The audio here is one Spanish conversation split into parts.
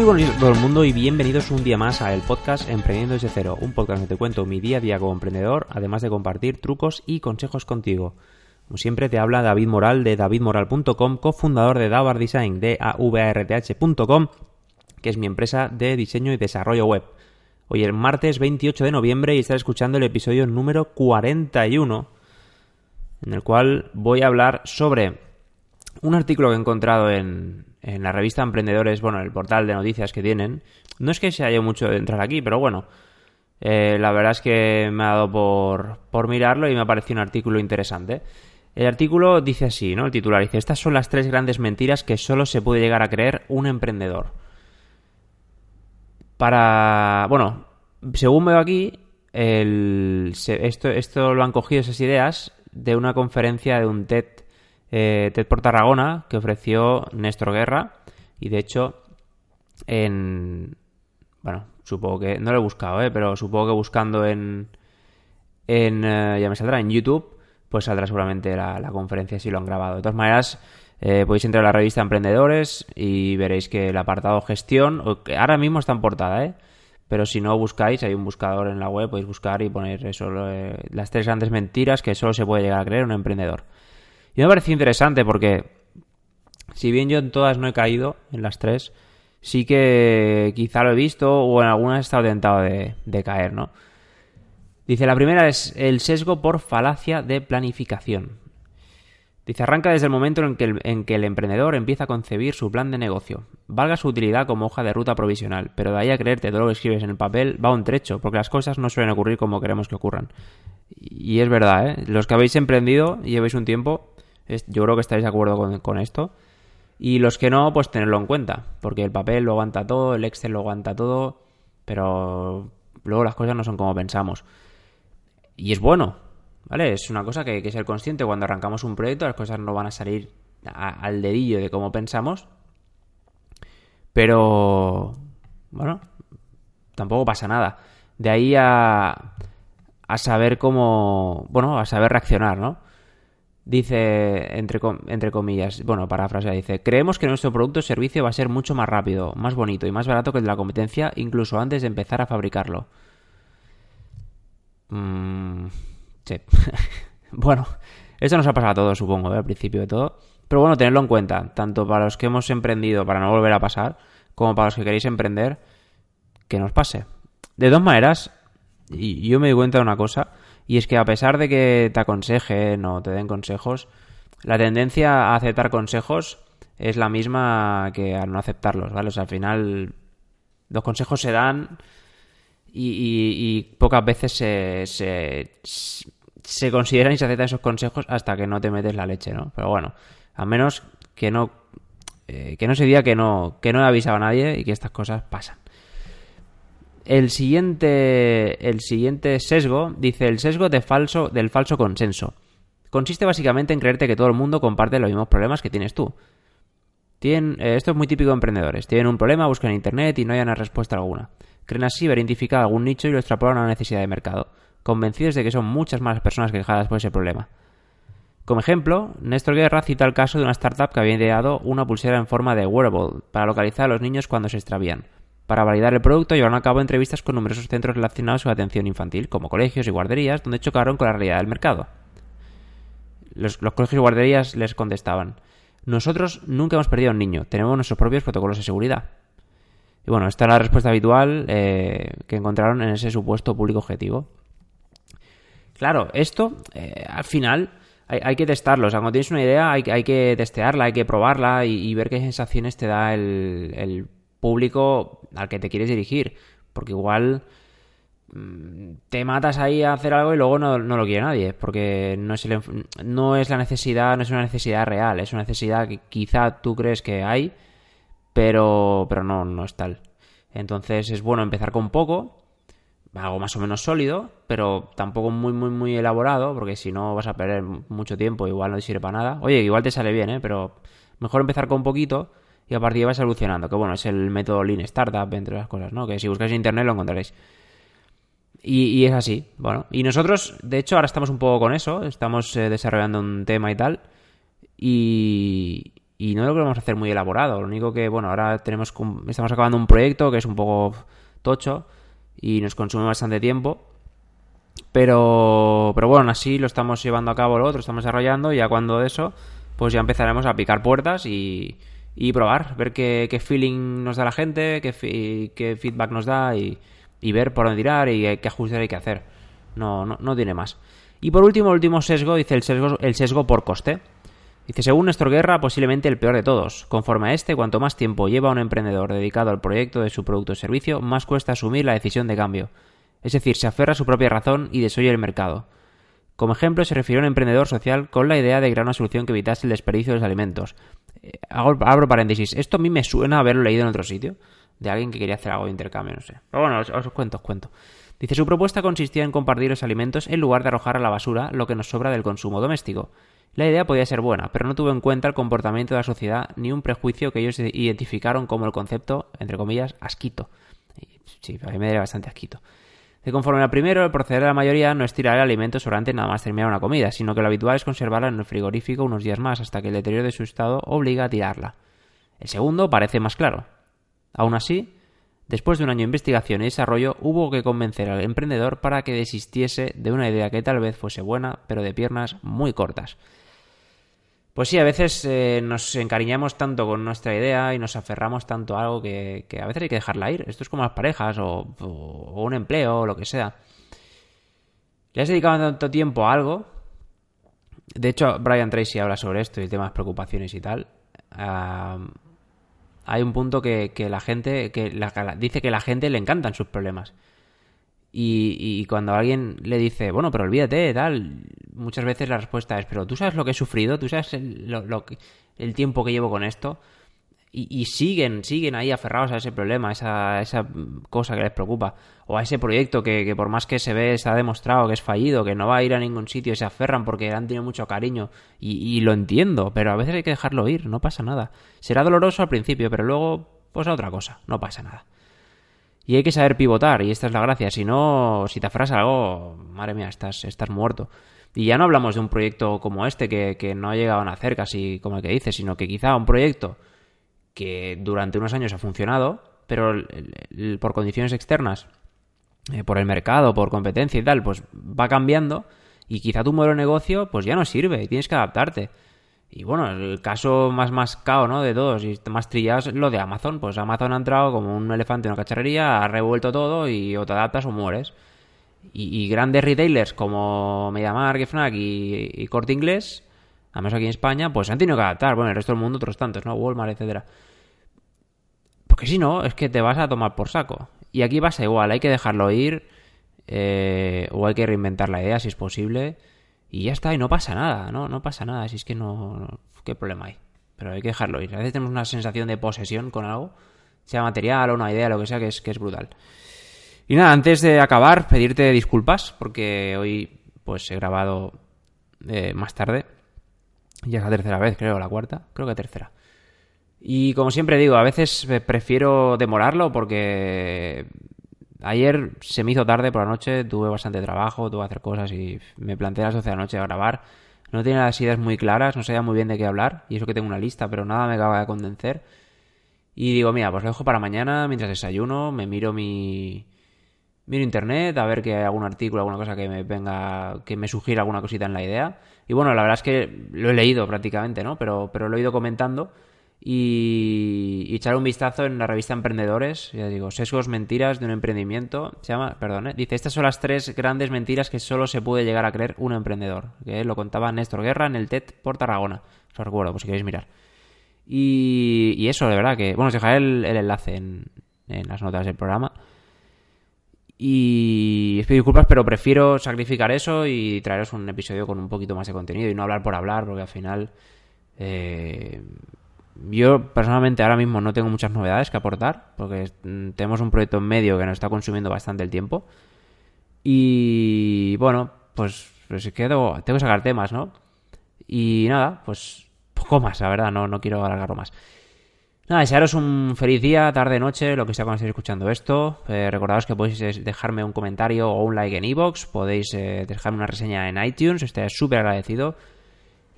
Muy todo el mundo y bienvenidos un día más a el podcast Emprendiendo desde cero, un podcast donde te cuento mi día a día como emprendedor, además de compartir trucos y consejos contigo. Como siempre te habla David Moral de davidmoral.com, cofundador de Davar Design de avarth.com, que es mi empresa de diseño y desarrollo web. Hoy es martes 28 de noviembre y estás escuchando el episodio número 41, en el cual voy a hablar sobre un artículo que he encontrado en, en la revista Emprendedores, bueno, el portal de noticias que tienen. No es que se haya mucho de entrar aquí, pero bueno, eh, la verdad es que me ha dado por, por mirarlo y me ha parecido un artículo interesante. El artículo dice así, ¿no? El titular dice, estas son las tres grandes mentiras que solo se puede llegar a creer un emprendedor. Para... Bueno, según veo aquí, esto, esto lo han cogido esas ideas de una conferencia de un TED eh, TED por Tarragona que ofreció Néstor Guerra y de hecho en... Bueno, supongo que... No lo he buscado, ¿eh? Pero supongo que buscando en... en eh, ya me saldrá en YouTube, pues saldrá seguramente la, conferencia si lo han grabado. De todas maneras, eh, podéis entrar a la revista Emprendedores y veréis que el apartado gestión, ahora mismo está en portada, ¿eh? Pero si no buscáis, hay un buscador en la web, podéis buscar y poner eso, eh, las tres grandes mentiras que solo se puede llegar a creer un emprendedor. Y me parece interesante porque, si bien yo en todas no he caído, en las tres, sí que quizá lo he visto o en algunas he estado tentado de, caer, ¿no? Dice, la primera es el sesgo por falacia de planificación. Dice, arranca desde el momento en que, el, en que, el, emprendedor empieza a concebir su plan de negocio. Valga su utilidad como hoja de ruta provisional, pero de ahí a creerte todo lo que escribes en el papel va un trecho, porque las cosas no suelen ocurrir como queremos que ocurran. Y es verdad, ¿eh? Los que habéis emprendido y lleváis un tiempo, yo creo que estaréis de acuerdo con, esto. Y los que no, pues tenerlo en cuenta, porque el papel lo aguanta todo, el Excel lo aguanta todo, pero luego las cosas no son como pensamos. Y es bueno, ¿vale? Es una cosa que hay que ser consciente. Cuando arrancamos un proyecto, las cosas no van a salir al dedillo de cómo pensamos. Pero, bueno, tampoco pasa nada. De ahí a, a saber cómo, bueno, a saber reaccionar, ¿no? Dice, entre, entre comillas, bueno, parafrasea, dice, creemos que nuestro producto o servicio va a ser mucho más rápido, más bonito y más barato que el de la competencia, incluso antes de empezar a fabricarlo. Mm, sí. bueno, eso nos ha pasado a todos, supongo, ¿eh? al principio de todo. Pero bueno, tenerlo en cuenta, tanto para los que hemos emprendido para no volver a pasar, como para los que queréis emprender, que nos pase. De dos maneras, y yo me di cuenta de una cosa, y es que a pesar de que te aconsejen o te den consejos, la tendencia a aceptar consejos es la misma que a no aceptarlos, ¿vale? O sea, al final los consejos se dan y, pocas veces se, se, consideran y se aceptan esos consejos hasta que no te metes la leche, ¿no? Pero bueno, a menos que no, eh, que no se diga que no, que no he avisado a nadie y que estas cosas pasan. El siguiente, el siguiente sesgo dice el sesgo de falso, del falso consenso. Consiste básicamente en creerte que todo el mundo comparte los mismos problemas que tienes tú. Eh, esto es muy típico de emprendedores. Tienen un problema, buscan en internet y no hay una respuesta alguna. Creen así ver identificar algún nicho y lo extrapolan a una necesidad de mercado, convencidos de que son muchas más personas quejadas por ese problema. Como ejemplo, Néstor Guerra cita el caso de una startup que había ideado una pulsera en forma de wearable para localizar a los niños cuando se extravían. Para validar el producto llevaron a cabo entrevistas con numerosos centros relacionados con atención infantil, como colegios y guarderías, donde chocaron con la realidad del mercado. Los, colegios y guarderías les contestaban, nosotros nunca hemos perdido a un niño, tenemos nuestros propios protocolos de seguridad. Y bueno, esta es la respuesta habitual eh, que encontraron en ese supuesto público objetivo. Claro, esto eh, al final hay, que testarlo. O sea, cuando tienes una idea hay, que testearla, hay que probarla y, ver qué sensaciones te da el público al que te quieres dirigir. Porque igual mm, te matas ahí a hacer algo y luego no, lo quiere nadie. Porque no es, no es la necesidad, no es una necesidad real. Es una necesidad que quizá tú crees que hay, pero, pero no, no es tal. Entonces es bueno empezar con poco, algo más o menos sólido, pero tampoco muy, muy, muy elaborado, porque si no vas a perder mucho tiempo, igual no sirve para nada. Oye, igual te sale bien, ¿eh? pero mejor empezar con poquito y a partir de evolucionando. Que bueno, es el método Lean Startup, entre las cosas, ¿no? Que si buscáis en internet lo encontraréis. Y, es así, bueno. Y nosotros, de hecho, ahora estamos un poco con eso. Estamos eh, desarrollando un tema y tal. Y, y no lo queremos hacer muy elaborado. Lo único que, bueno, ahora tenemos estamos acabando un proyecto que es un poco tocho y nos consume bastante tiempo. Pero, pero bueno, así lo estamos llevando a cabo lo otro, estamos desarrollando y ya cuando eso, pues ya empezaremos a picar puertas y, y probar, ver qué, feeling nos da la gente, qué, qué feedback nos da y, ver por dónde tirar y qué ajustes hay que hacer. No, no, no tiene más. Y por último, el último sesgo, dice el sesgo, el sesgo por coste. Dice, según Néstor Guerra, posiblemente el peor de todos. Conforme a este, cuanto más tiempo lleva un emprendedor dedicado al proyecto de su producto o servicio, más cuesta asumir la decisión de cambio. Es decir, se aferra a su propia razón y desoye el mercado. Como ejemplo, se refirió a un emprendedor social con la idea de crear una solución que evitase el desperdicio de los alimentos. Eh, abro paréntesis. Esto a mí me suena haberlo leído en otro sitio. De alguien que quería hacer algo de intercambio, no sé. Pero bueno, os, cuento, os cuento. Dice, su propuesta consistía en compartir los alimentos en lugar de arrojar a la basura lo que nos sobra del consumo doméstico. La idea podía ser buena, pero no tuvo en cuenta el comportamiento de la sociedad ni un prejuicio que ellos identificaron como el concepto, entre comillas, asquito. Sí, a mí me daría bastante asquito. De conforme al primero, el proceder de la mayoría no es tirar el alimento sobrante nada más terminar una comida, sino que lo habitual es conservarla en el frigorífico unos días más hasta que el deterioro de su estado obliga a tirarla. El segundo parece más claro. Aún así, después de un año de investigación y desarrollo, hubo que convencer al emprendedor para que desistiese de una idea que tal vez fuese buena, pero de piernas muy cortas. Pues sí, a veces eh, nos encariñamos tanto con nuestra idea y nos aferramos tanto a algo que, a veces hay que dejarla ir. Esto es como las parejas o, un empleo o lo que sea. Le has dedicado tanto tiempo a algo. De hecho, Brian Tracy habla sobre esto y temas preocupaciones y tal. hay un punto que, la gente que dice que la gente le encantan sus problemas. Y, cuando alguien le dice, bueno, pero olvídate, tal, muchas veces la respuesta es, pero tú sabes lo que he sufrido, tú sabes el, lo, el tiempo que llevo con esto. Y, siguen, siguen ahí aferrados a ese problema, a esa, esa cosa que les preocupa. O a ese proyecto que, que, por más que se ve, se ha demostrado que es fallido, que no va a ir a ningún sitio y se aferran porque han tenido mucho cariño. Y, y lo entiendo, pero a veces hay que dejarlo ir, no pasa nada. Será doloroso al principio, pero luego, pues a otra cosa, no pasa nada. Y hay que saber pivotar, y esta es la gracia. Si no, si te aferras algo, madre mía, estás, estás muerto. Y ya no hablamos de un proyecto como este, que, no ha llegado a nacer casi como el que dices, sino que quizá un proyecto que durante unos años ha funcionado, pero por condiciones externas, eh, por el mercado, por competencia y tal, pues va cambiando y quizá tu modelo de negocio pues ya no sirve y tienes que adaptarte. Y bueno, el caso más más cao, ¿no? De todos y más trillado es lo de Amazon. Pues Amazon ha entrado como un elefante en una cacharrería, ha revuelto todo y o te adaptas o mueres. Y, grandes retailers como MediaMarkt, Fnac y, y Corte Inglés, al menos aquí en España, pues han tenido que adaptar. Bueno, el resto del mundo otros tantos, ¿no? Walmart, etcétera. Porque si no, es que te vas a tomar por saco. Y aquí pasa igual, hay que dejarlo ir eh, o hay que reinventar la idea si es posible y ya está, y no pasa nada, ¿no? No pasa nada, si es que no, ¿Qué problema hay? Pero hay que dejarlo ir. A veces tenemos una sensación de posesión con algo, sea material o una idea, lo que sea, que es, que es brutal. Y nada, antes de acabar, pedirte disculpas, porque hoy pues he grabado eh, más tarde. Ya es la tercera vez, creo, la cuarta. Creo que tercera. Y como siempre digo, a veces prefiero demorarlo porque Ayer se me hizo tarde por la noche, tuve bastante trabajo, tuve que hacer cosas y me planteé a las 12 de la noche a grabar. No tenía las ideas muy claras, no sabía muy bien de qué hablar, y eso que tengo una lista, pero nada me acaba de convencer. Y digo, mira, pues lo dejo para mañana mientras desayuno, me miro mi. Miro internet a ver que hay algún artículo, alguna cosa que me venga, que me sugiera alguna cosita en la idea. Y bueno, la verdad es que lo he leído prácticamente, ¿no? Pero, pero lo he ido comentando y, echar un vistazo en la revista Emprendedores, ya digo, sesgos, mentiras de un emprendimiento, se llama, perdón, ¿eh? dice, estas son las tres grandes mentiras que solo se puede llegar a creer un emprendedor, que lo contaba Néstor Guerra en el TED por Tarragona, os recuerdo, por si queréis mirar. Y, eso, de verdad, que, bueno, os dejaré el, enlace en, en las notas del programa. Y pido disculpas, pero prefiero sacrificar eso y traeros un episodio con un poquito más de contenido y no hablar por hablar, porque al final... Eh, yo personalmente ahora mismo no tengo muchas novedades que aportar, porque mm, tenemos un proyecto en medio que nos está consumiendo bastante el tiempo. Y bueno, pues, pues es que tengo, que sacar temas, ¿no? Y nada, pues poco más, la verdad, no, no quiero alargarlo más. Nada, desearos un feliz día, tarde, noche, lo que sea cuando estéis escuchando esto. Eh, que podéis dejarme un comentario o un like en iVoox, podéis eh, dejarme una reseña en iTunes, estaría súper agradecido.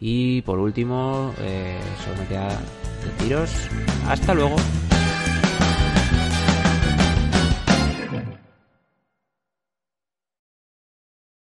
Y por último, eh, solo me hasta luego.